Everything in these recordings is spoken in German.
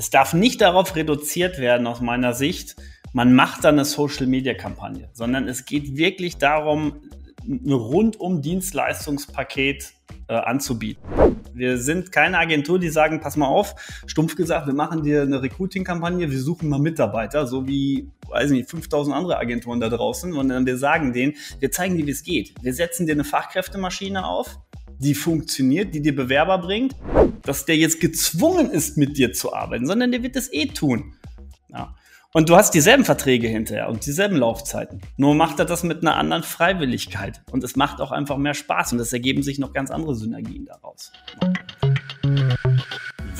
Es darf nicht darauf reduziert werden, aus meiner Sicht, man macht dann eine Social-Media-Kampagne, sondern es geht wirklich darum, ein rundum Dienstleistungspaket äh, anzubieten. Wir sind keine Agentur, die sagen, pass mal auf, stumpf gesagt, wir machen dir eine Recruiting-Kampagne, wir suchen mal Mitarbeiter, so wie, weiß nicht, 5000 andere Agenturen da draußen, sondern wir sagen denen, wir zeigen dir, wie es geht. Wir setzen dir eine Fachkräftemaschine auf, die funktioniert, die dir Bewerber bringt, dass der jetzt gezwungen ist, mit dir zu arbeiten, sondern der wird es eh tun. Ja. Und du hast dieselben Verträge hinterher und dieselben Laufzeiten. Nur macht er das mit einer anderen Freiwilligkeit. Und es macht auch einfach mehr Spaß und es ergeben sich noch ganz andere Synergien daraus.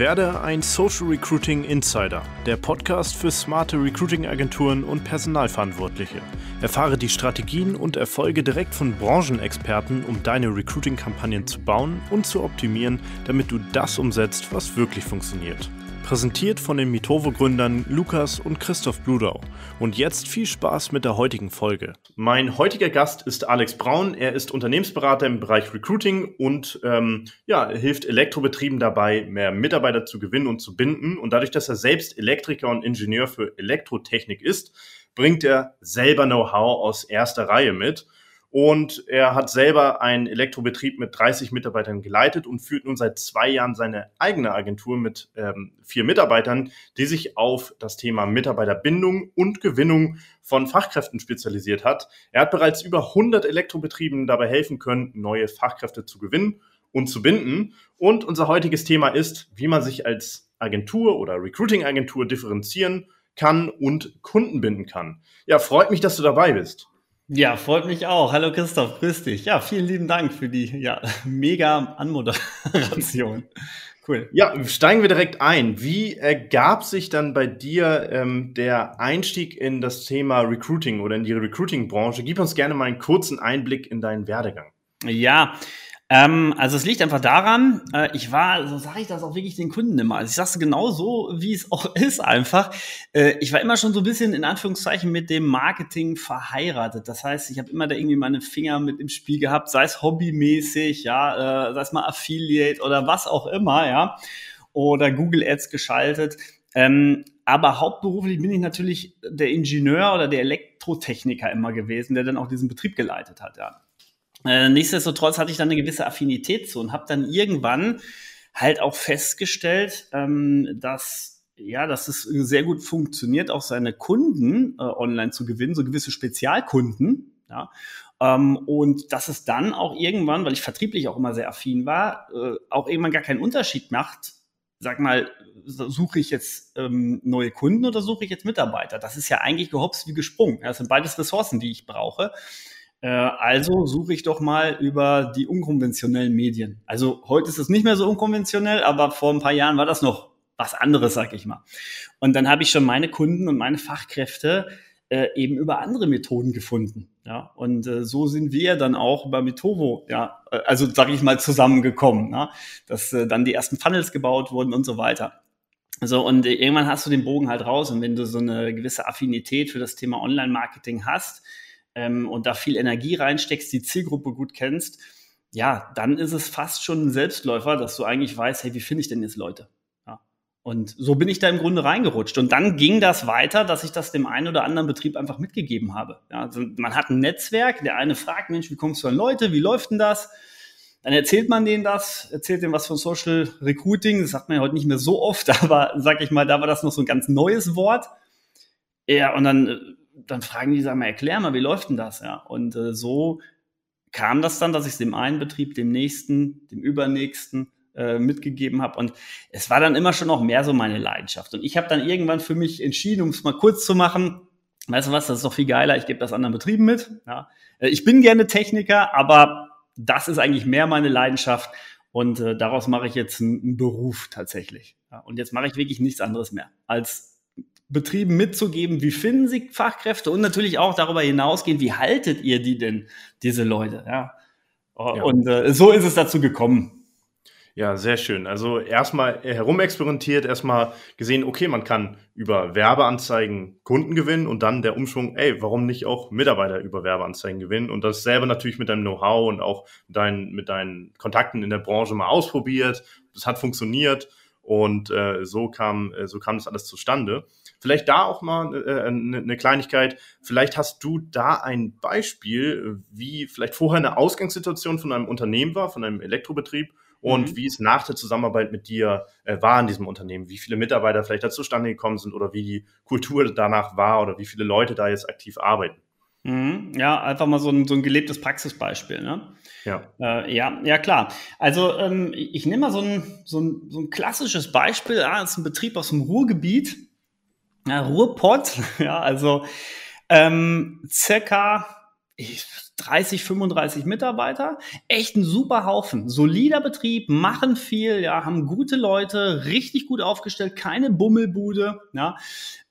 Werde ein Social Recruiting Insider, der Podcast für smarte Recruiting-Agenturen und Personalverantwortliche. Erfahre die Strategien und Erfolge direkt von Branchenexperten, um deine Recruiting-Kampagnen zu bauen und zu optimieren, damit du das umsetzt, was wirklich funktioniert. Präsentiert von den Mitovo-Gründern Lukas und Christoph Bludau. Und jetzt viel Spaß mit der heutigen Folge. Mein heutiger Gast ist Alex Braun. Er ist Unternehmensberater im Bereich Recruiting und ähm, ja, hilft Elektrobetrieben dabei, mehr Mitarbeiter zu gewinnen und zu binden. Und dadurch, dass er selbst Elektriker und Ingenieur für Elektrotechnik ist, bringt er selber Know-how aus erster Reihe mit. Und er hat selber einen Elektrobetrieb mit 30 Mitarbeitern geleitet und führt nun seit zwei Jahren seine eigene Agentur mit ähm, vier Mitarbeitern, die sich auf das Thema Mitarbeiterbindung und Gewinnung von Fachkräften spezialisiert hat. Er hat bereits über 100 Elektrobetrieben dabei helfen können, neue Fachkräfte zu gewinnen und zu binden. Und unser heutiges Thema ist, wie man sich als Agentur oder Recruiting-Agentur differenzieren kann und Kunden binden kann. Ja, freut mich, dass du dabei bist. Ja, freut mich auch. Hallo Christoph, grüß dich. Ja, vielen lieben Dank für die ja, mega Anmoderation. Cool. Ja, steigen wir direkt ein. Wie ergab sich dann bei dir ähm, der Einstieg in das Thema Recruiting oder in die Recruiting-Branche? Gib uns gerne mal einen kurzen Einblick in deinen Werdegang. Ja, ähm, also es liegt einfach daran, äh, ich war, so sage ich das auch wirklich den Kunden immer. Also ich sage es genau so, wie es auch ist einfach. Äh, ich war immer schon so ein bisschen in Anführungszeichen mit dem Marketing verheiratet. Das heißt, ich habe immer da irgendwie meine Finger mit im Spiel gehabt, sei es hobbymäßig, ja, äh, sei es mal Affiliate oder was auch immer, ja, oder Google Ads geschaltet. Ähm, aber hauptberuflich bin ich natürlich der Ingenieur oder der Elektrotechniker immer gewesen, der dann auch diesen Betrieb geleitet hat, ja. Äh, nichtsdestotrotz hatte ich dann eine gewisse Affinität zu und habe dann irgendwann halt auch festgestellt, ähm, dass ja, dass es sehr gut funktioniert, auch seine Kunden äh, online zu gewinnen, so gewisse Spezialkunden. Ja, ähm, und dass es dann auch irgendwann, weil ich vertrieblich auch immer sehr affin war, äh, auch irgendwann gar keinen Unterschied macht. Sag mal, suche ich jetzt ähm, neue Kunden oder suche ich jetzt Mitarbeiter? Das ist ja eigentlich gehopst wie gesprungen. Das sind beides Ressourcen, die ich brauche. Äh, also suche ich doch mal über die unkonventionellen Medien. Also heute ist es nicht mehr so unkonventionell, aber vor ein paar Jahren war das noch was anderes, sag ich mal. Und dann habe ich schon meine Kunden und meine Fachkräfte äh, eben über andere Methoden gefunden. Ja, und äh, so sind wir dann auch bei Mitovo, ja, äh, also sage ich mal zusammengekommen, ja? dass äh, dann die ersten Funnels gebaut wurden und so weiter. So, und irgendwann hast du den Bogen halt raus und wenn du so eine gewisse Affinität für das Thema Online-Marketing hast, ähm, und da viel Energie reinsteckst, die Zielgruppe gut kennst, ja, dann ist es fast schon ein Selbstläufer, dass du eigentlich weißt, hey, wie finde ich denn jetzt Leute? Ja. Und so bin ich da im Grunde reingerutscht. Und dann ging das weiter, dass ich das dem einen oder anderen Betrieb einfach mitgegeben habe. Ja, also man hat ein Netzwerk, der eine fragt, Mensch, wie kommst du an Leute? Wie läuft denn das? Dann erzählt man denen das, erzählt denen was von Social Recruiting. Das sagt man ja heute nicht mehr so oft, aber sag ich mal, da war das noch so ein ganz neues Wort. Ja, und dann äh, dann fragen die, sag mal, erklär mal, wie läuft denn das? Ja, und äh, so kam das dann, dass ich es dem einen Betrieb, dem nächsten, dem übernächsten äh, mitgegeben habe. Und es war dann immer schon noch mehr so meine Leidenschaft. Und ich habe dann irgendwann für mich entschieden, um es mal kurz zu machen, weißt du was, das ist doch viel geiler, ich gebe das anderen Betrieben mit. Ja. Äh, ich bin gerne Techniker, aber das ist eigentlich mehr meine Leidenschaft. Und äh, daraus mache ich jetzt einen, einen Beruf tatsächlich. Ja. Und jetzt mache ich wirklich nichts anderes mehr, als Betrieben mitzugeben, wie finden Sie Fachkräfte und natürlich auch darüber hinausgehen, wie haltet ihr die denn, diese Leute? Ja. ja. Und äh, so ist es dazu gekommen. Ja, sehr schön. Also erstmal herumexperimentiert, erstmal gesehen, okay, man kann über Werbeanzeigen Kunden gewinnen und dann der Umschwung, ey, warum nicht auch Mitarbeiter über Werbeanzeigen gewinnen und das selber natürlich mit deinem Know-how und auch dein, mit deinen Kontakten in der Branche mal ausprobiert. Das hat funktioniert Und äh, so kam äh, so kam das alles zustande. Vielleicht da auch mal äh, eine, eine Kleinigkeit. Vielleicht hast du da ein Beispiel, wie vielleicht vorher eine Ausgangssituation von einem Unternehmen war, von einem Elektrobetrieb und mhm. wie es nach der Zusammenarbeit mit dir äh, war in diesem Unternehmen, wie viele Mitarbeiter vielleicht da zustande gekommen sind oder wie die Kultur danach war oder wie viele Leute da jetzt aktiv arbeiten. Mhm. Ja, einfach mal so ein, so ein gelebtes Praxisbeispiel. Ne? Ja. Äh, ja, ja, klar. Also ähm, ich nehme mal so ein, so, ein, so ein klassisches Beispiel. Ja, das ist ein Betrieb aus dem Ruhrgebiet. Ja, Ruhrpott. Ja, also ähm, circa ich, 30, 35 Mitarbeiter, echt ein super Haufen, solider Betrieb, machen viel, ja, haben gute Leute, richtig gut aufgestellt, keine Bummelbude, ja,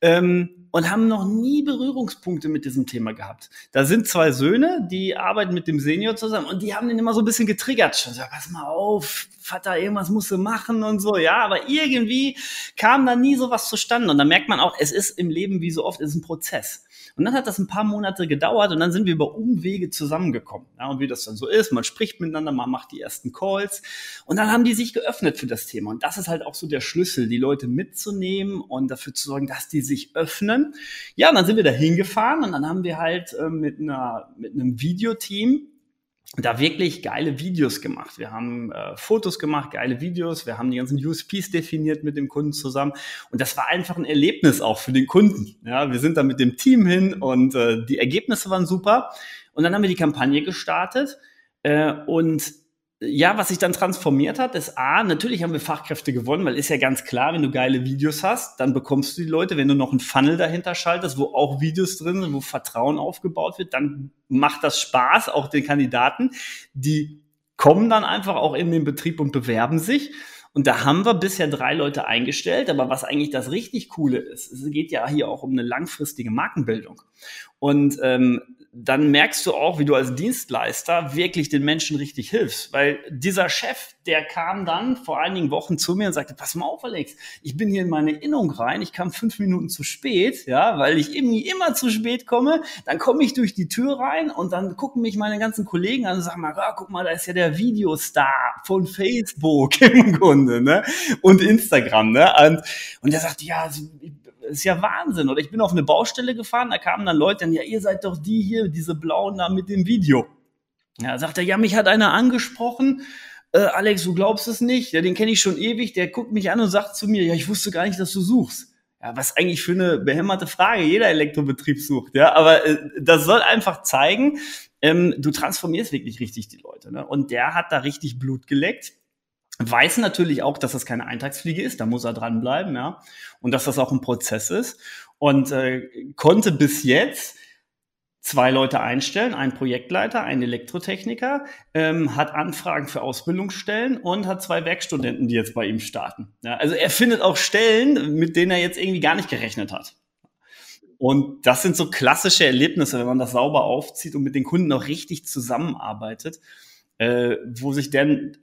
ähm, und haben noch nie Berührungspunkte mit diesem Thema gehabt. Da sind zwei Söhne, die arbeiten mit dem Senior zusammen und die haben den immer so ein bisschen getriggert. Schon so, pass mal auf, Vater, irgendwas musst du machen und so, ja, aber irgendwie kam da nie sowas zustande. Und da merkt man auch, es ist im Leben wie so oft, es ist ein Prozess. Und dann hat das ein paar Monate gedauert und dann sind wir über Umwege zusammengekommen. Ja, und wie das dann so ist, man spricht miteinander, man macht die ersten Calls und dann haben die sich geöffnet für das Thema. Und das ist halt auch so der Schlüssel, die Leute mitzunehmen und dafür zu sorgen, dass die sich öffnen. Ja, und dann sind wir da hingefahren und dann haben wir halt äh, mit, einer, mit einem Videoteam da wirklich geile Videos gemacht. Wir haben äh, Fotos gemacht, geile Videos, wir haben die ganzen USPs definiert mit dem Kunden zusammen und das war einfach ein Erlebnis auch für den Kunden. Ja, wir sind da mit dem Team hin und äh, die Ergebnisse waren super und dann haben wir die Kampagne gestartet äh, und ja, was sich dann transformiert hat, ist A, natürlich haben wir Fachkräfte gewonnen, weil ist ja ganz klar, wenn du geile Videos hast, dann bekommst du die Leute, wenn du noch einen Funnel dahinter schaltest, wo auch Videos drin sind, wo Vertrauen aufgebaut wird, dann macht das Spaß, auch den Kandidaten. Die kommen dann einfach auch in den Betrieb und bewerben sich. Und da haben wir bisher drei Leute eingestellt. Aber was eigentlich das richtig Coole ist, es geht ja hier auch um eine langfristige Markenbildung. Und ähm, dann merkst du auch, wie du als Dienstleister wirklich den Menschen richtig hilfst. Weil dieser Chef, der kam dann vor einigen Wochen zu mir und sagte, pass mal auf, Alex, ich bin hier in meine Innung rein, ich kam fünf Minuten zu spät, ja, weil ich irgendwie immer zu spät komme. Dann komme ich durch die Tür rein und dann gucken mich meine ganzen Kollegen an und sagen mal, ah, guck mal, da ist ja der Videostar von Facebook im Grunde, ne? Und Instagram, ne? Und, und er sagt, ja, ist ja Wahnsinn. Oder ich bin auf eine Baustelle gefahren, da kamen dann Leute, dann, ja, ihr seid doch die hier, diese blauen da mit dem Video. Ja, sagt er, ja, mich hat einer angesprochen. Äh, Alex, du glaubst es nicht. Ja, den kenne ich schon ewig. Der guckt mich an und sagt zu mir, ja, ich wusste gar nicht, dass du suchst. Ja, was eigentlich für eine behämmerte Frage. Jeder Elektrobetrieb sucht, ja. Aber äh, das soll einfach zeigen, ähm, du transformierst wirklich richtig die Leute. Ne? Und der hat da richtig Blut geleckt weiß natürlich auch, dass das keine Eintagsfliege ist, da muss er dranbleiben, ja, und dass das auch ein Prozess ist und äh, konnte bis jetzt zwei Leute einstellen, einen Projektleiter, einen Elektrotechniker, ähm, hat Anfragen für Ausbildungsstellen und hat zwei Werkstudenten, die jetzt bei ihm starten. Ja, also er findet auch Stellen, mit denen er jetzt irgendwie gar nicht gerechnet hat. Und das sind so klassische Erlebnisse, wenn man das sauber aufzieht und mit den Kunden auch richtig zusammenarbeitet, äh, wo sich dann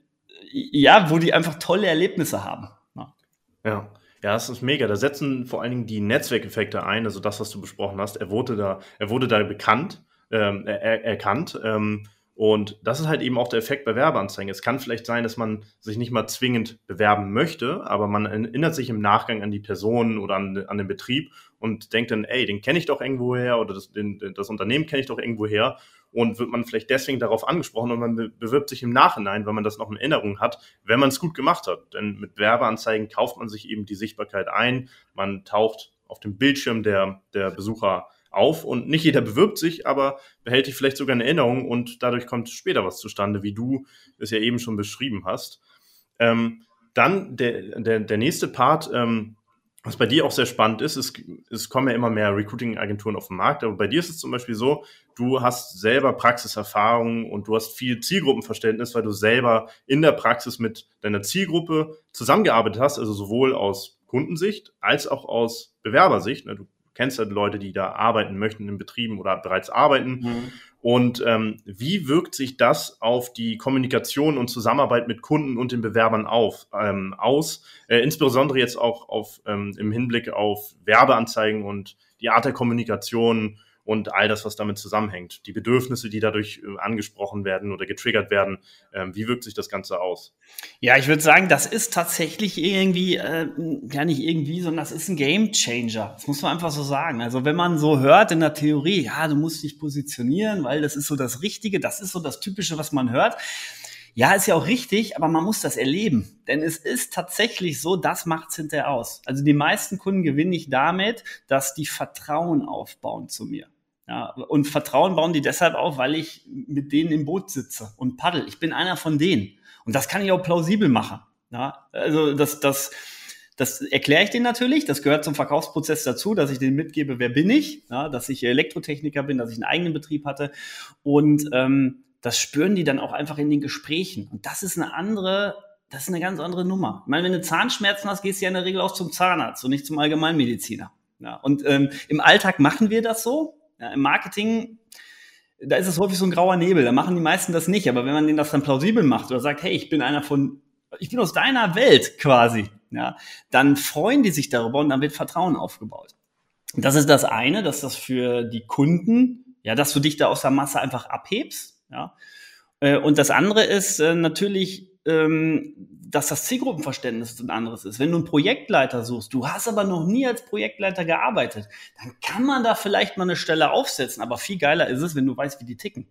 ja, wo die einfach tolle Erlebnisse haben. Ja. ja. Ja, das ist mega. Da setzen vor allen Dingen die Netzwerkeffekte ein, also das, was du besprochen hast. Er wurde da, er wurde da bekannt, ähm, er, erkannt. Ähm, und das ist halt eben auch der Effekt bei Werbeanzeigen. Es kann vielleicht sein, dass man sich nicht mal zwingend bewerben möchte, aber man erinnert sich im Nachgang an die Person oder an, an den Betrieb und denkt dann, ey, den kenne ich doch irgendwoher oder das, den, das Unternehmen kenne ich doch irgendwoher und wird man vielleicht deswegen darauf angesprochen und man bewirbt sich im Nachhinein, wenn man das noch in Erinnerung hat, wenn man es gut gemacht hat. Denn mit Werbeanzeigen kauft man sich eben die Sichtbarkeit ein, man taucht auf dem Bildschirm der, der Besucher auf und nicht jeder bewirbt sich, aber behält dich vielleicht sogar in Erinnerung und dadurch kommt später was zustande, wie du es ja eben schon beschrieben hast. Ähm, dann der, der, der nächste Part, ähm, was bei dir auch sehr spannend ist, ist, es kommen ja immer mehr Recruiting-Agenturen auf den Markt, aber bei dir ist es zum Beispiel so, du hast selber Praxiserfahrung und du hast viel Zielgruppenverständnis, weil du selber in der Praxis mit deiner Zielgruppe zusammengearbeitet hast, also sowohl aus Kundensicht als auch aus Bewerbersicht. Ne, du kennst ja Leute, die da arbeiten möchten in Betrieben oder bereits arbeiten. Mhm. Und ähm, wie wirkt sich das auf die Kommunikation und Zusammenarbeit mit Kunden und den Bewerbern auf, ähm, aus? Äh, insbesondere jetzt auch auf, ähm, im Hinblick auf Werbeanzeigen und die Art der Kommunikation und all das, was damit zusammenhängt. Die Bedürfnisse, die dadurch äh, angesprochen werden oder getriggert werden. Ähm, wie wirkt sich das Ganze aus? Ja, ich würde sagen, das ist tatsächlich irgendwie, äh, ja nicht irgendwie, sondern das ist ein Game Changer. Das muss man einfach so sagen. Also wenn man so hört in der Theorie, ja, du musst dich positionieren, weil das ist so das Richtige, das ist so das Typische, was man hört. Ja, ist ja auch richtig, aber man muss das erleben. Denn es ist tatsächlich so, das macht's hinterher aus. Also die meisten Kunden gewinne ich damit, dass die Vertrauen aufbauen zu mir. Ja, und Vertrauen bauen die deshalb auf, weil ich mit denen im Boot sitze und paddel. Ich bin einer von denen. Und das kann ich auch plausibel machen. Ja, also das, das, das erkläre ich denen natürlich. Das gehört zum Verkaufsprozess dazu, dass ich denen mitgebe, wer bin ich, ja, dass ich Elektrotechniker bin, dass ich einen eigenen Betrieb hatte. Und ähm, das spüren die dann auch einfach in den Gesprächen. Und das ist eine andere, das ist eine ganz andere Nummer. Ich meine, wenn du Zahnschmerzen hast, gehst du ja in der Regel auch zum Zahnarzt und nicht zum Allgemeinmediziner. Ja, und ähm, im Alltag machen wir das so. Ja, Im Marketing, da ist es häufig so ein grauer Nebel. Da machen die meisten das nicht. Aber wenn man denen das dann plausibel macht oder sagt, hey, ich bin einer von, ich bin aus deiner Welt quasi, ja, dann freuen die sich darüber und dann wird Vertrauen aufgebaut. Das ist das eine, dass das für die Kunden, ja, dass du dich da aus der Masse einfach abhebst ja? Äh, und das andere ist äh, natürlich, dass das Zielgruppenverständnis ein anderes ist. Wenn du einen Projektleiter suchst, du hast aber noch nie als Projektleiter gearbeitet, dann kann man da vielleicht mal eine Stelle aufsetzen. Aber viel geiler ist es, wenn du weißt, wie die ticken.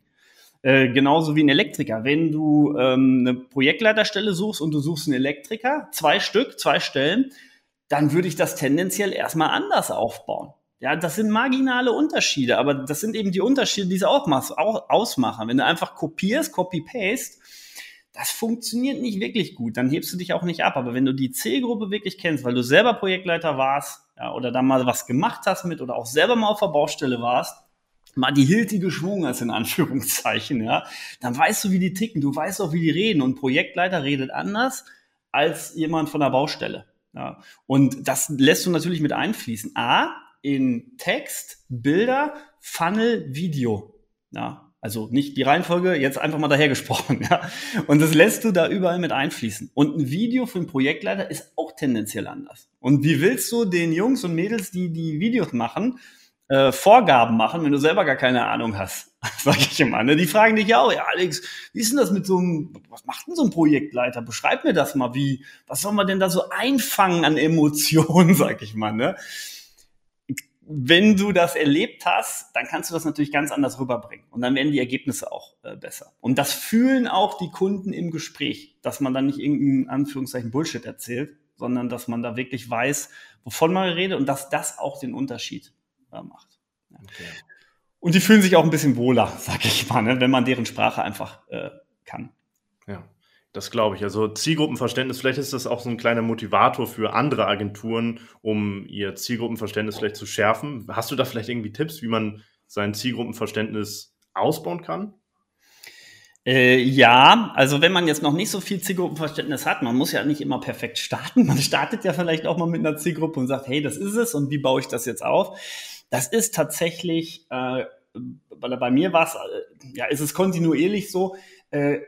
Äh, genauso wie ein Elektriker. Wenn du ähm, eine Projektleiterstelle suchst und du suchst einen Elektriker, zwei Stück, zwei Stellen, dann würde ich das tendenziell erstmal anders aufbauen. Ja, das sind marginale Unterschiede, aber das sind eben die Unterschiede, die es auch, auch ausmachen. Wenn du einfach kopierst, copy-paste, das funktioniert nicht wirklich gut. Dann hebst du dich auch nicht ab. Aber wenn du die Zielgruppe wirklich kennst, weil du selber Projektleiter warst, ja, oder da mal was gemacht hast mit oder auch selber mal auf der Baustelle warst, mal die Hilti geschwungen hast, in Anführungszeichen, ja, dann weißt du, wie die ticken, du weißt auch, wie die reden. Und Projektleiter redet anders als jemand von der Baustelle. Ja. Und das lässt du natürlich mit einfließen. A, in Text, Bilder, Funnel, Video. Ja, also nicht die Reihenfolge, jetzt einfach mal dahergesprochen. Ja. Und das lässt du da überall mit einfließen. Und ein Video für einen Projektleiter ist auch tendenziell anders. Und wie willst du den Jungs und Mädels, die die Videos machen, äh, Vorgaben machen, wenn du selber gar keine Ahnung hast? Sag ich immer. Ne? Die fragen dich ja auch, ja Alex, wie ist denn das mit so einem, was macht denn so ein Projektleiter? Beschreib mir das mal, wie, was soll man denn da so einfangen an Emotionen, sag ich mal. Ne? Wenn du das erlebt hast, dann kannst du das natürlich ganz anders rüberbringen. Und dann werden die Ergebnisse auch äh, besser. Und das fühlen auch die Kunden im Gespräch, dass man dann nicht irgendein Anführungszeichen Bullshit erzählt, sondern dass man da wirklich weiß, wovon man redet und dass das auch den Unterschied äh, macht. Ja. Okay. Und die fühlen sich auch ein bisschen wohler, sag ich mal, ne, wenn man deren Sprache einfach äh, kann. Ja. Das glaube ich. Also Zielgruppenverständnis, vielleicht ist das auch so ein kleiner Motivator für andere Agenturen, um ihr Zielgruppenverständnis vielleicht zu schärfen. Hast du da vielleicht irgendwie Tipps, wie man sein Zielgruppenverständnis ausbauen kann? Äh, ja, also wenn man jetzt noch nicht so viel Zielgruppenverständnis hat, man muss ja nicht immer perfekt starten. Man startet ja vielleicht auch mal mit einer Zielgruppe und sagt, hey, das ist es und wie baue ich das jetzt auf? Das ist tatsächlich, äh, bei mir war es, äh, ja, ist es kontinuierlich so, äh,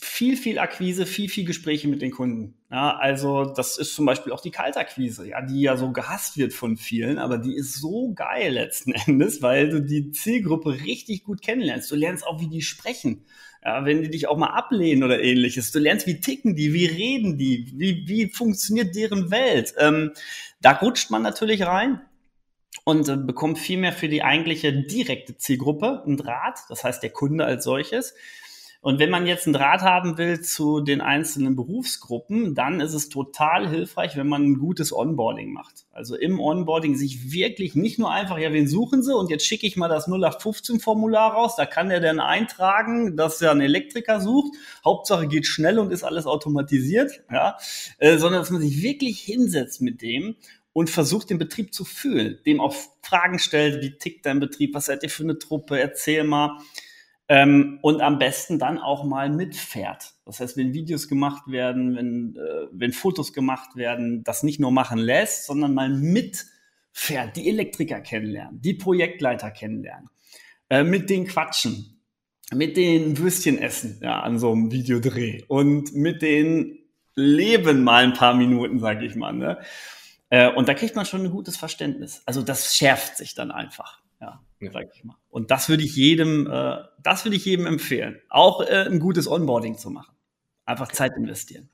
viel, viel Akquise, viel, viel Gespräche mit den Kunden. Ja, also das ist zum Beispiel auch die Kaltakquise, ja, die ja so gehasst wird von vielen, aber die ist so geil letzten Endes, weil du die Zielgruppe richtig gut kennenlernst. Du lernst auch, wie die sprechen. Ja, wenn die dich auch mal ablehnen oder ähnliches. Du lernst, wie ticken die, wie reden die, wie, wie funktioniert deren Welt. Ähm, da rutscht man natürlich rein und äh, bekommt viel mehr für die eigentliche direkte Zielgruppe einen Draht, das heißt der Kunde als solches. Und wenn man jetzt einen Draht haben will zu den einzelnen Berufsgruppen, dann ist es total hilfreich, wenn man ein gutes Onboarding macht. Also im Onboarding sich wirklich nicht nur einfach, ja, wen suchen Sie und jetzt schicke ich mal das 0815-Formular raus, da kann der dann eintragen, dass er einen Elektriker sucht. Hauptsache geht schnell und ist alles automatisiert, ja, äh, sondern dass man sich wirklich hinsetzt mit dem und versucht, den Betrieb zu fühlen, dem auch Fragen stellt, wie tickt dein Betrieb, was seid ihr für eine Truppe, erzähl mal. Ähm, und am besten dann auch mal mitfährt. Das heißt, wenn Videos gemacht werden, wenn, äh, wenn Fotos gemacht werden, das nicht nur machen lässt, sondern mal mitfährt, die Elektriker kennenlernen, die Projektleiter kennenlernen, äh, mit denen quatschen, mit den Würstchen essen ja, an so einem Videodreh und mit denen leben mal ein paar Minuten, sage ich mal. Ne? Äh, und da kriegt man schon ein gutes Verständnis. Also das schärft sich dann einfach. Ja, ja. sag ich mal. Und das würde ich jedem, äh, das würde ich jedem empfehlen. Auch äh, ein gutes Onboarding zu machen. Einfach Zeit investieren.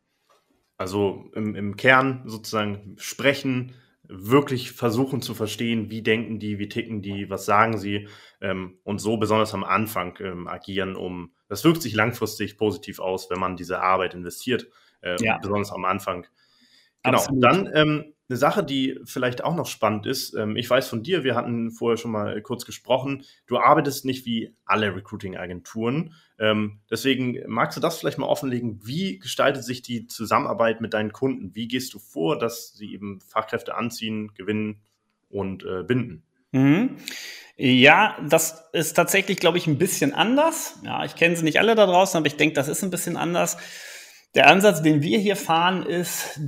Also im, im Kern sozusagen sprechen, wirklich versuchen zu verstehen, wie denken die, wie ticken die, was sagen sie ähm, und so besonders am Anfang ähm, agieren, um das wirkt sich langfristig positiv aus, wenn man diese Arbeit investiert, äh, ja. besonders am Anfang. Genau. Absolut. Dann ähm, eine Sache, die vielleicht auch noch spannend ist. Ähm, ich weiß von dir, wir hatten vorher schon mal kurz gesprochen. Du arbeitest nicht wie alle Recruiting-Agenturen. Ähm, deswegen magst du das vielleicht mal offenlegen. Wie gestaltet sich die Zusammenarbeit mit deinen Kunden? Wie gehst du vor, dass sie eben Fachkräfte anziehen, gewinnen und äh, binden? Mhm. Ja, das ist tatsächlich, glaube ich, ein bisschen anders. Ja, ich kenne sie nicht alle da draußen, aber ich denke, das ist ein bisschen anders. Der Ansatz, den wir hier fahren, ist,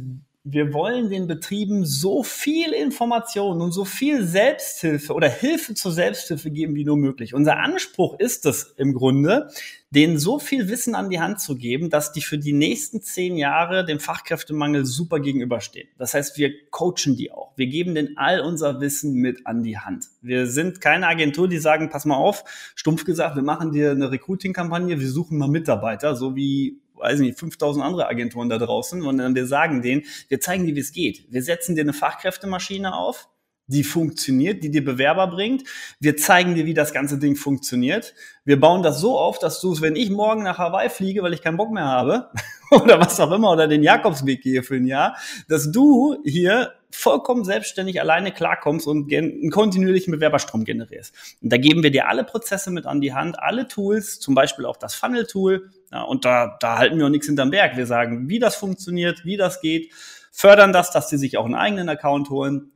wir wollen den Betrieben so viel Information und so viel Selbsthilfe oder Hilfe zur Selbsthilfe geben wie nur möglich. Unser Anspruch ist es im Grunde, denen so viel Wissen an die Hand zu geben, dass die für die nächsten zehn Jahre dem Fachkräftemangel super gegenüberstehen. Das heißt, wir coachen die auch. Wir geben denen all unser Wissen mit an die Hand. Wir sind keine Agentur, die sagen, pass mal auf, stumpf gesagt, wir machen dir eine Recruiting-Kampagne, wir suchen mal Mitarbeiter, so wie weiß nicht, 5000 andere Agenturen da draußen und wir sagen denen, wir zeigen dir, wie es geht. Wir setzen dir eine Fachkräftemaschine auf, die funktioniert, die dir Bewerber bringt. Wir zeigen dir, wie das ganze Ding funktioniert. Wir bauen das so auf, dass du es, wenn ich morgen nach Hawaii fliege, weil ich keinen Bock mehr habe, oder was auch immer, oder den Jakobsweg gehe für ein Jahr, dass du hier vollkommen selbstständig alleine klarkommst und einen kontinuierlichen Bewerberstrom generierst. Und da geben wir dir alle Prozesse mit an die Hand, alle Tools, zum Beispiel auch das Funnel-Tool. Ja, und da, da halten wir auch nichts hinterm Berg. Wir sagen, wie das funktioniert, wie das geht, fördern das, dass die sich auch einen eigenen Account holen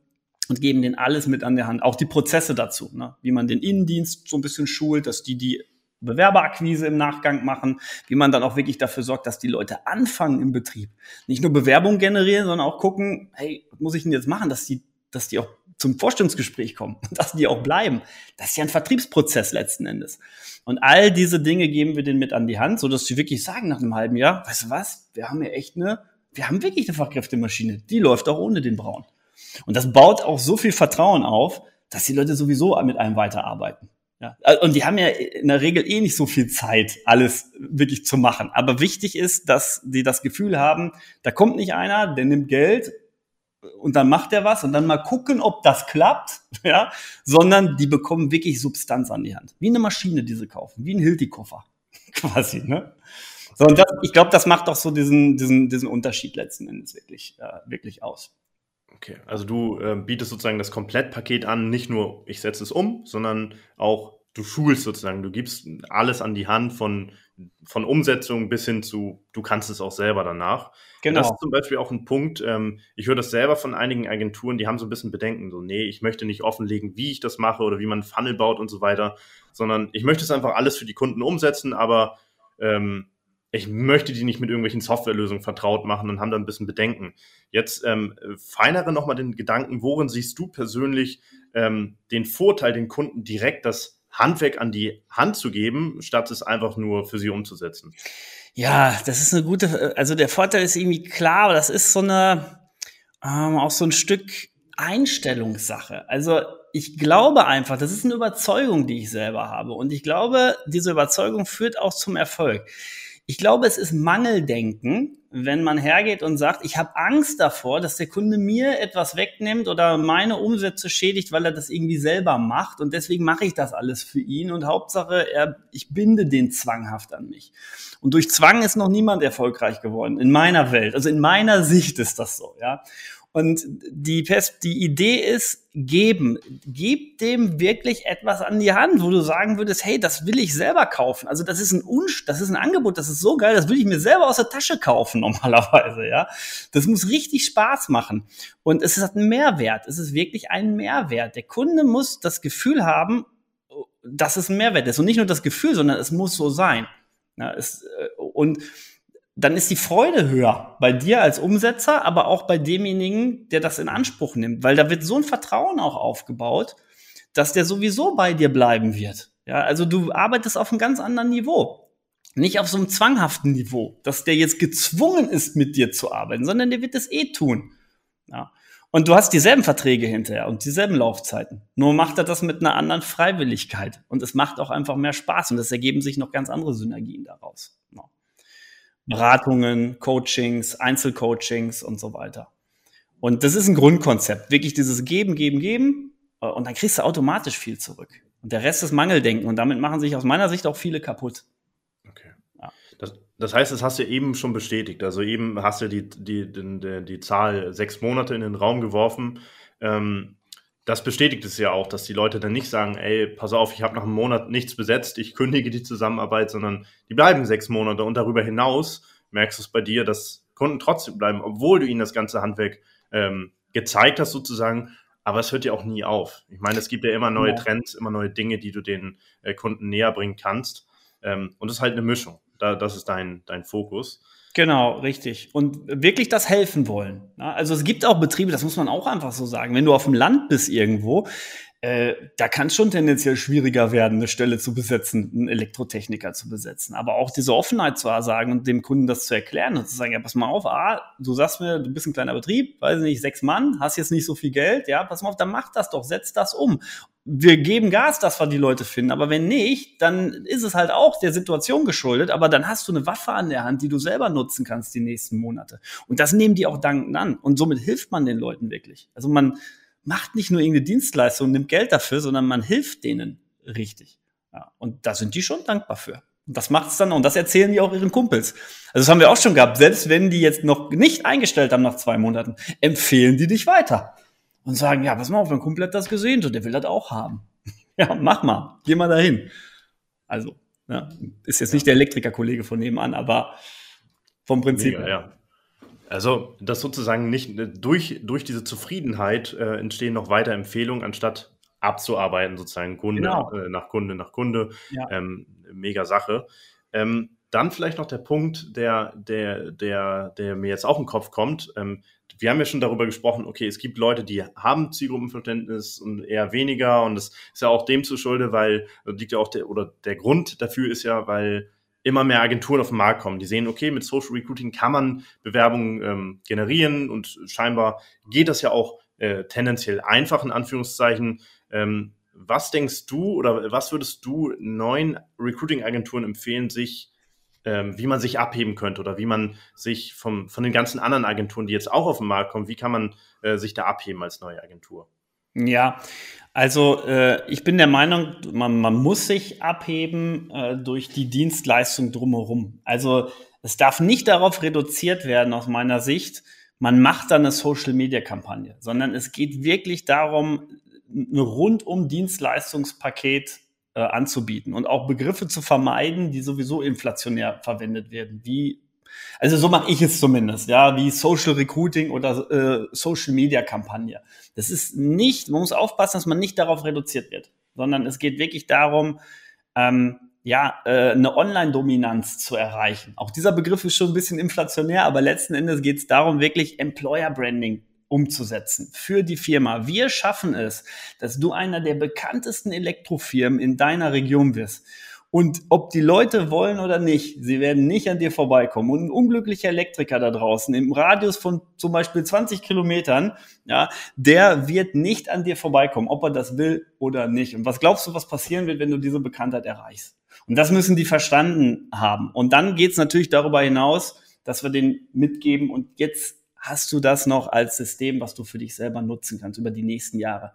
und geben denen alles mit an der Hand, auch die Prozesse dazu, ne? wie man den Innendienst so ein bisschen schult, dass die die Bewerberakquise im Nachgang machen, wie man dann auch wirklich dafür sorgt, dass die Leute anfangen im Betrieb. Nicht nur Bewerbung generieren, sondern auch gucken, hey, was muss ich denn jetzt machen, dass die, dass die auch zum Vorstellungsgespräch kommen, dass die auch bleiben. Das ist ja ein Vertriebsprozess letzten Endes. Und all diese Dinge geben wir denen mit an die Hand, so dass sie wirklich sagen nach einem halben Jahr, weißt du was, wir haben ja echt eine, wir haben wirklich eine Fachkräftemaschine, die läuft auch ohne den Braun. Und das baut auch so viel Vertrauen auf, dass die Leute sowieso mit einem weiterarbeiten. Ja, äh, und die haben ja in der Regel eh nicht so viel Zeit, alles wirklich zu machen. Aber wichtig ist, dass die das Gefühl haben, da kommt nicht einer, der nimmt Geld und dann macht er was und dann mal gucken, ob das klappt, ja, sondern die bekommen wirklich Substanz an die Hand. Wie eine Maschine, die sie kaufen, wie ein Hilti-Koffer, quasi, ne? So, und das, ich glaube, das macht auch so diesen, diesen, diesen Unterschied letzten Endes wirklich, äh, wirklich aus. Okay, also du äh, bietest sozusagen das Komplettpaket an, nicht nur ich setze es um, sondern auch du schulst sozusagen, du gibst alles an die Hand von, von Umsetzung bis hin zu, du kannst es auch selber danach. Genau. Das ist zum Beispiel auch ein Punkt, ähm, ich höre das selber von einigen Agenturen, die haben so ein bisschen Bedenken, so, nee, ich möchte nicht offenlegen, wie ich das mache oder wie man Funnel baut und so weiter, sondern ich möchte es einfach alles für die Kunden umsetzen, aber ähm, ich möchte die nicht mit irgendwelchen Softwarelösungen vertraut machen und haben da ein bisschen Bedenken. Jetzt ähm, feinere nochmal den Gedanken, worin siehst du persönlich ähm, den Vorteil, den Kunden direkt das Handwerk an die Hand zu geben, statt es einfach nur für sie umzusetzen? Ja, das ist eine gute, also der Vorteil ist irgendwie klar, aber das ist so eine, ähm, auch so ein Stück Einstellungssache. Also ich glaube einfach, das ist eine Überzeugung, die ich selber habe. Und ich glaube, diese Überzeugung führt auch zum Erfolg. Ich glaube, es ist Mangeldenken, wenn man hergeht und sagt, ich habe Angst davor, dass der Kunde mir etwas wegnimmt oder meine Umsätze schädigt, weil er das irgendwie selber macht und deswegen mache ich das alles für ihn und Hauptsache, er, ich binde den zwanghaft an mich. Und durch Zwang ist noch niemand erfolgreich geworden in meiner Welt, also in meiner Sicht ist das so, ja. Und die, die Idee ist, geben. Gib dem wirklich etwas an die Hand, wo du sagen würdest, hey, das will ich selber kaufen. Also das ist ein Unsch das ist ein Angebot, das ist so geil, das will ich mir selber aus der Tasche kaufen normalerweise, ja. Das muss richtig Spaß machen. Und es hat einen Mehrwert. Es ist wirklich ein Mehrwert. Der Kunde muss das Gefühl haben, dass es ein Mehrwert ist. Und nicht nur das Gefühl, sondern es muss so sein. Ja, es, äh, und dann ist die Freude höher bei dir als Umsetzer, aber auch bei demjenigen, der das in Anspruch nimmt, weil da wird so ein Vertrauen auch aufgebaut, dass der sowieso bei dir bleiben wird. Ja, also du arbeitest auf einem ganz anderen Niveau. Nicht auf so einem zwanghaften Niveau, dass der jetzt gezwungen ist, mit dir zu arbeiten, sondern der wird es eh tun. Ja. Und du hast dieselben Verträge hinterher und dieselben Laufzeiten. Nur macht er das mit einer anderen Freiwilligkeit. Und es macht auch einfach mehr Spaß und es ergeben sich noch ganz andere Synergien daraus. Genau. Beratungen, Coachings, Einzelcoachings und so weiter. Und das ist ein Grundkonzept. Wirklich dieses Geben, Geben, Geben. Und dann kriegst du automatisch viel zurück. Und der Rest ist Mangeldenken. Und damit machen sich aus meiner Sicht auch viele kaputt. Okay. Ja. Das, das heißt, das hast du eben schon bestätigt. Also eben hast du die, die, die, die Zahl sechs Monate in den Raum geworfen. Ähm, das bestätigt es ja auch, dass die Leute dann nicht sagen, ey, pass auf, ich habe nach einem Monat nichts besetzt, ich kündige die Zusammenarbeit, sondern die bleiben sechs Monate und darüber hinaus merkst du es bei dir, dass Kunden trotzdem bleiben, obwohl du ihnen das ganze Handwerk ähm, gezeigt hast sozusagen. Aber es hört ja auch nie auf. Ich meine, es gibt ja immer neue. Trends, immer neue Dinge, die du den äh, Kunden näher bringen kannst. Ähm, und es ist halt eine Mischung. Da, das ist dein, dein Fokus. Genau, richtig. Und wirklich das helfen wollen. Also es gibt auch Betriebe, das muss man auch einfach so sagen. Wenn du auf dem Land bist irgendwo, äh, da kann es schon tendenziell schwieriger werden, eine Stelle zu besetzen, einen Elektrotechniker zu besetzen. Aber auch diese Offenheit zu sagen und dem Kunden das zu erklären und zu sagen, ja, pass mal auf, ah, du sagst mir, du bist ein kleiner Betrieb, weiß nicht, sechs Mann, hast jetzt nicht so viel Geld, ja, pass mal auf, dann mach das doch, setz das um. Wir geben Gas, dass wir die Leute finden, aber wenn nicht, dann ist es halt auch der Situation geschuldet, aber dann hast du eine Waffe an der Hand, die du selber nutzen kannst die nächsten Monate. Und das nehmen die auch dankend an. Und somit hilft man den Leuten wirklich. Also man, macht nicht nur irgendeine Dienstleistung, nimmt Geld dafür, sondern man hilft denen richtig. Ja, und da sind die schon dankbar für. Und das macht es dann, und das erzählen die auch ihren Kumpels. Also das haben wir auch schon gehabt. Selbst wenn die jetzt noch nicht eingestellt haben nach zwei Monaten, empfehlen die dich weiter. Und sagen, ja, pass mal auf, mein Kumpel hat das gesehen, und der will das auch haben. ja, mach mal, geh mal dahin. Also, ja, ist jetzt nicht der Elektrikerkollege von nebenan, aber vom Prinzip. Mega, ja. Also, dass sozusagen nicht äh, durch, durch diese Zufriedenheit äh, entstehen noch weiter Empfehlungen, anstatt abzuarbeiten, sozusagen Kunde genau. äh, nach Kunde nach Kunde. Ja. Ähm, mega Sache. Ähm, dann vielleicht noch der Punkt, der, der, der, der mir jetzt auch im Kopf kommt. Ähm, wir haben ja schon darüber gesprochen, okay, es gibt Leute, die haben Zielgruppenverständnis und eher weniger. Und das ist ja auch dem zu Schulde, weil, liegt ja auch der, oder der Grund dafür ist ja, weil immer mehr Agenturen auf den Markt kommen. Die sehen, okay, mit Social Recruiting kann man Bewerbungen ähm, generieren und scheinbar geht das ja auch äh, tendenziell einfach in Anführungszeichen. Ähm, was denkst du oder was würdest du neuen Recruiting-Agenturen empfehlen, sich ähm, wie man sich abheben könnte oder wie man sich vom, von den ganzen anderen Agenturen, die jetzt auch auf den Markt kommen, wie kann man äh, sich da abheben als neue Agentur? Ja, also äh, ich bin der Meinung, man, man muss sich abheben äh, durch die Dienstleistung drumherum. Also es darf nicht darauf reduziert werden, aus meiner Sicht, man macht dann eine Social-Media-Kampagne, sondern es geht wirklich darum, ein rundum Dienstleistungspaket äh, anzubieten und auch Begriffe zu vermeiden, die sowieso inflationär verwendet werden, wie also so mache ich es zumindest, ja, wie Social Recruiting oder äh, Social Media Kampagne. Das ist nicht, man muss aufpassen, dass man nicht darauf reduziert wird, sondern es geht wirklich darum, ähm, ja, äh, eine Online-Dominanz zu erreichen. Auch dieser Begriff ist schon ein bisschen inflationär, aber letzten Endes geht es darum, wirklich Employer-Branding umzusetzen für die Firma. Wir schaffen es, dass du einer der bekanntesten Elektrofirmen in deiner Region wirst. Und ob die Leute wollen oder nicht, sie werden nicht an dir vorbeikommen. Und ein unglücklicher Elektriker da draußen im Radius von zum Beispiel 20 Kilometern, ja, der wird nicht an dir vorbeikommen, ob er das will oder nicht. Und was glaubst du, was passieren wird, wenn du diese Bekanntheit erreichst? Und das müssen die verstanden haben. Und dann geht's natürlich darüber hinaus, dass wir den mitgeben und jetzt hast du das noch als System, was du für dich selber nutzen kannst über die nächsten Jahre.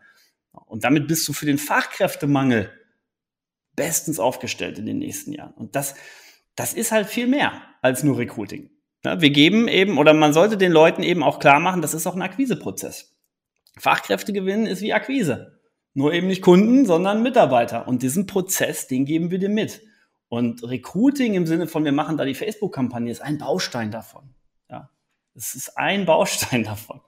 Und damit bist du für den Fachkräftemangel bestens aufgestellt in den nächsten Jahren. Und das, das ist halt viel mehr als nur Recruiting. wir geben eben, oder man sollte den Leuten eben auch klar machen, das ist auch ein Akquiseprozess. Fachkräfte gewinnen ist wie Akquise. Nur eben nicht Kunden, sondern Mitarbeiter. Und diesen Prozess, den geben wir dir mit. Und Recruiting im Sinne von, wir machen da die Facebook-Kampagne, ist ein Baustein davon. Ja, es ist ein Baustein davon.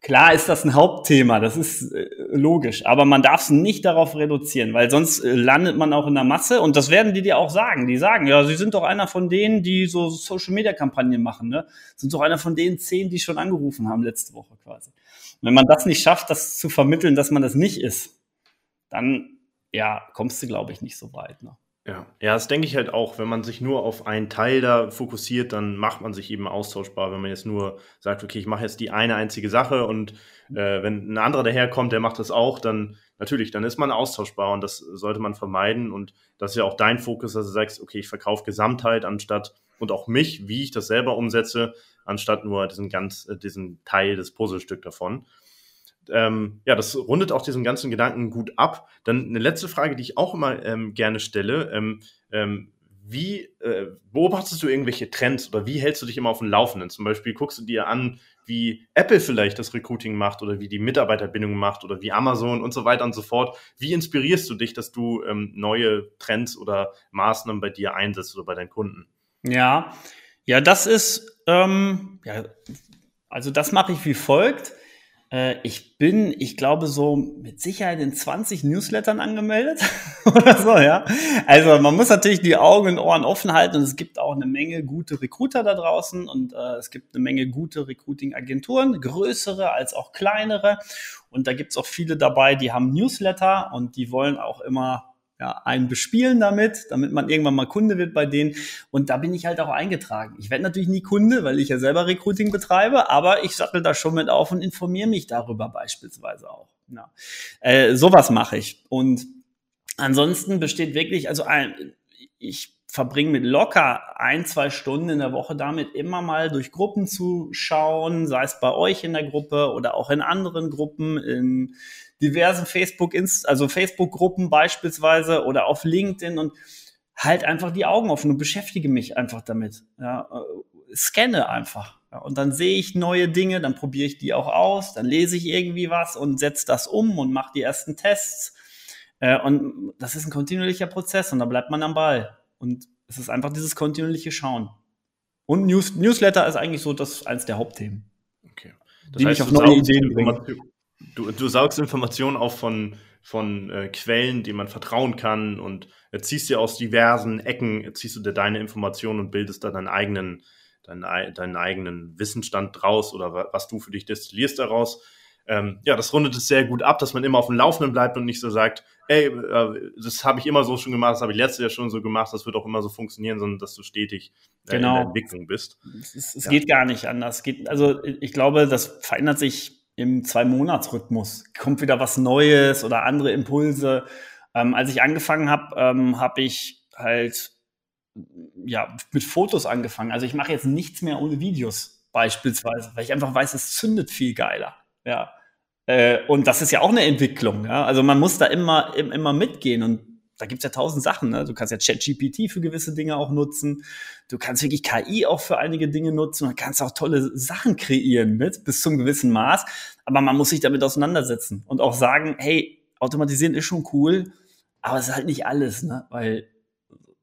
Klar ist das ein Hauptthema, das ist äh, logisch, aber man darf es nicht darauf reduzieren, weil sonst äh, landet man auch in der Masse und das werden die dir auch sagen. Die sagen, ja, sie sind doch einer von denen, die so Social Media Kampagnen machen, ne? Sind doch einer von den zehn, die schon angerufen haben letzte Woche quasi. Wenn man das nicht schafft, das zu vermitteln, dass man das nicht ist, dann ja, kommst du, glaube ich, nicht so weit. Ne? Ja, ja, das denke ich halt auch. Wenn man sich nur auf einen Teil da fokussiert, dann macht man sich eben austauschbar. Wenn man jetzt nur sagt, okay, ich mache jetzt die eine einzige Sache und äh, wenn ein anderer daherkommt, der macht das auch, dann natürlich, dann ist man austauschbar und das sollte man vermeiden. Und das ist ja auch dein Fokus, dass du sagst, okay, ich verkaufe Gesamtheit anstatt und auch mich, wie ich das selber umsetze, anstatt nur diesen ganz, äh, diesen Teil des Puzzlestück davon ähm, ja, das rundet auch diesen ganzen Gedanken gut ab. Dann eine letzte Frage, die ich auch immer ähm, gerne stelle. Ähm, ähm, wie äh, beobachtest du irgendwelche Trends oder wie hältst du dich immer auf dem Laufenden? Zum Beispiel guckst du dir an, wie Apple vielleicht das Recruiting macht oder wie die Mitarbeiterbindung macht oder wie Amazon und so weiter und so fort. Wie inspirierst du dich, dass du ähm, neue Trends oder Maßnahmen bei dir einsetzt oder bei deinen Kunden? Ja, ja, das ist, ähm, ja, also das mache ich wie folgt. Äh, ich bin, ich glaube, so mit Sicherheit in 20 Newslettern angemeldet oder so, ja. Also man muss natürlich die Augen und Ohren offen halten und es gibt auch eine Menge gute Recruiter da draußen und äh, es gibt eine Menge gute Recruiting-Agenturen, größere als auch kleinere. Und da gibt es auch viele dabei, die haben Newsletter und die wollen auch immer ja, einen bespielen damit, damit man irgendwann mal Kunde wird bei denen. Und da bin ich halt auch eingetragen. Ich werde natürlich nie Kunde, weil ich ja selber Recruiting betreibe, aber ich sattel da schon mit auf und informiere mich darüber beispielsweise auch. Ja. Äh, sowas mache ich. Und ansonsten besteht wirklich, also ein, ich verbringe mit locker ein, zwei Stunden in der Woche damit, immer mal durch Gruppen zu schauen, sei es bei euch in der Gruppe oder auch in anderen Gruppen, in diversen Facebook, also Facebook-Gruppen beispielsweise oder auf LinkedIn und halt einfach die Augen offen und beschäftige mich einfach damit. Ja, äh, scanne einfach. Ja, und dann sehe ich neue Dinge, dann probiere ich die auch aus, dann lese ich irgendwie was und setze das um und mache die ersten Tests. Äh, und das ist ein kontinuierlicher Prozess und da bleibt man am Ball. Und es ist einfach dieses kontinuierliche Schauen. Und News, Newsletter ist eigentlich so das eins der Hauptthemen. Okay. Das die heißt, mich auf neue Ideen bringen. Du, du saugst Informationen auf von, von äh, Quellen, denen man vertrauen kann und äh, ziehst dir aus diversen Ecken, ziehst du dir deine Informationen und bildest da deinen eigenen, deinen, deinen eigenen Wissensstand draus oder was du für dich destillierst daraus. Ähm, ja, das rundet es sehr gut ab, dass man immer auf dem Laufenden bleibt und nicht so sagt, ey, äh, das habe ich immer so schon gemacht, das habe ich letztes Jahr schon so gemacht, das wird auch immer so funktionieren, sondern dass du stetig äh, genau. in der. Entwicklung bist. Es, es ja. geht gar nicht anders. Geht, also ich glaube, das verändert sich im Zwei-Monats-Rhythmus. Kommt wieder was Neues oder andere Impulse. Ähm, als ich angefangen habe, ähm, habe ich halt ja mit Fotos angefangen. Also ich mache jetzt nichts mehr ohne Videos beispielsweise, weil ich einfach weiß, es zündet viel geiler. Ja. Äh, und das ist ja auch eine Entwicklung. Ja? Also man muss da immer, immer mitgehen und da gibt's ja tausend Sachen. Ne? Du kannst ja ChatGPT für gewisse Dinge auch nutzen. Du kannst wirklich KI auch für einige Dinge nutzen und kannst auch tolle Sachen kreieren mit, bis zum gewissen Maß. Aber man muss sich damit auseinandersetzen und auch sagen, hey, automatisieren ist schon cool, aber es ist halt nicht alles, ne? weil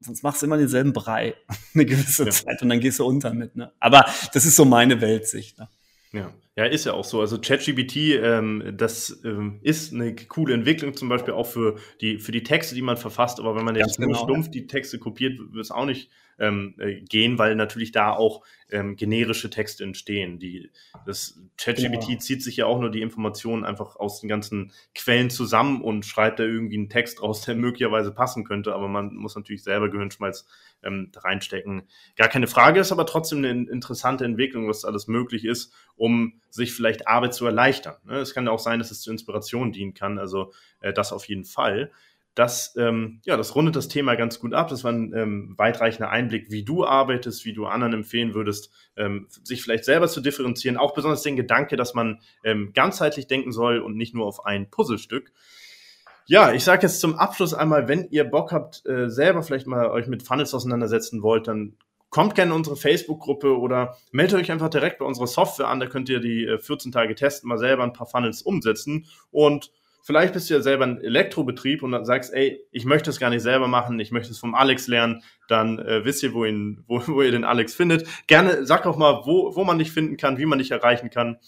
sonst machst du immer denselben Brei eine gewisse ja. Zeit und dann gehst du unter mit. Ne? Aber das ist so meine Weltsicht. Ne? Ja. Ja, ist ja auch so. Also ChatGPT, ähm, das ähm, ist eine coole Entwicklung, zum Beispiel auch für die, für die Texte, die man verfasst. Aber wenn man jetzt genau, nur stumpf die Texte kopiert, wird es auch nicht ähm, äh, gehen, weil natürlich da auch ähm, generische Texte entstehen. Die, das ChatGPT ja. zieht sich ja auch nur die Informationen einfach aus den ganzen Quellen zusammen und schreibt da irgendwie einen Text raus, der möglicherweise passen könnte, aber man muss natürlich selber Gehirnschmalz ähm, reinstecken. Gar keine Frage, ist aber trotzdem eine interessante Entwicklung, was alles möglich ist, um sich vielleicht Arbeit zu erleichtern. Ne? Es kann auch sein, dass es zur Inspiration dienen kann, also äh, das auf jeden Fall das, ähm, ja, das rundet das Thema ganz gut ab. Das war ein ähm, weitreichender Einblick, wie du arbeitest, wie du anderen empfehlen würdest, ähm, sich vielleicht selber zu differenzieren. Auch besonders den Gedanke, dass man ähm, ganzheitlich denken soll und nicht nur auf ein Puzzlestück. Ja, ich sage jetzt zum Abschluss einmal, wenn ihr Bock habt, äh, selber vielleicht mal euch mit Funnels auseinandersetzen wollt, dann kommt gerne in unsere Facebook-Gruppe oder meldet euch einfach direkt bei unserer Software an. Da könnt ihr die äh, 14 Tage testen, mal selber ein paar Funnels umsetzen und Vielleicht bist du ja selber ein Elektrobetrieb und dann sagst, ey, ich möchte es gar nicht selber machen, ich möchte es vom Alex lernen, dann äh, wisst ihr, wo, ihn, wo, wo ihr den Alex findet. Gerne sag auch mal, wo, wo man dich finden kann, wie man dich erreichen kann.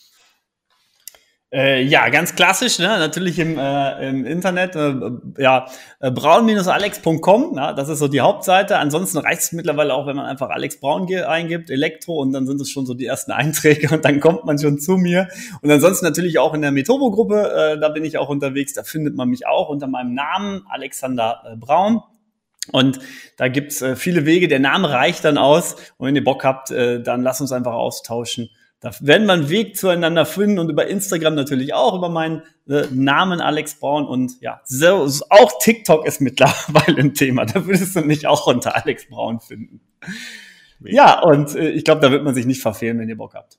Äh, ja, ganz klassisch, ne? natürlich im, äh, im Internet, äh, ja, äh, braun-alex.com, ja, das ist so die Hauptseite. Ansonsten reicht es mittlerweile auch, wenn man einfach Alex Braun eingibt, Elektro, und dann sind es schon so die ersten Einträge und dann kommt man schon zu mir. Und ansonsten natürlich auch in der Metobo-Gruppe, äh, da bin ich auch unterwegs, da findet man mich auch unter meinem Namen, Alexander äh, Braun. Und da gibt's viele Wege. Der Name reicht dann aus. Und wenn ihr Bock habt, dann lasst uns einfach austauschen. Da werden wir einen Weg zueinander finden und über Instagram natürlich auch, über meinen äh, Namen Alex Braun. Und ja, so, auch TikTok ist mittlerweile ein Thema. Da würdest du mich auch unter Alex Braun finden. Ja, und äh, ich glaube, da wird man sich nicht verfehlen, wenn ihr Bock habt.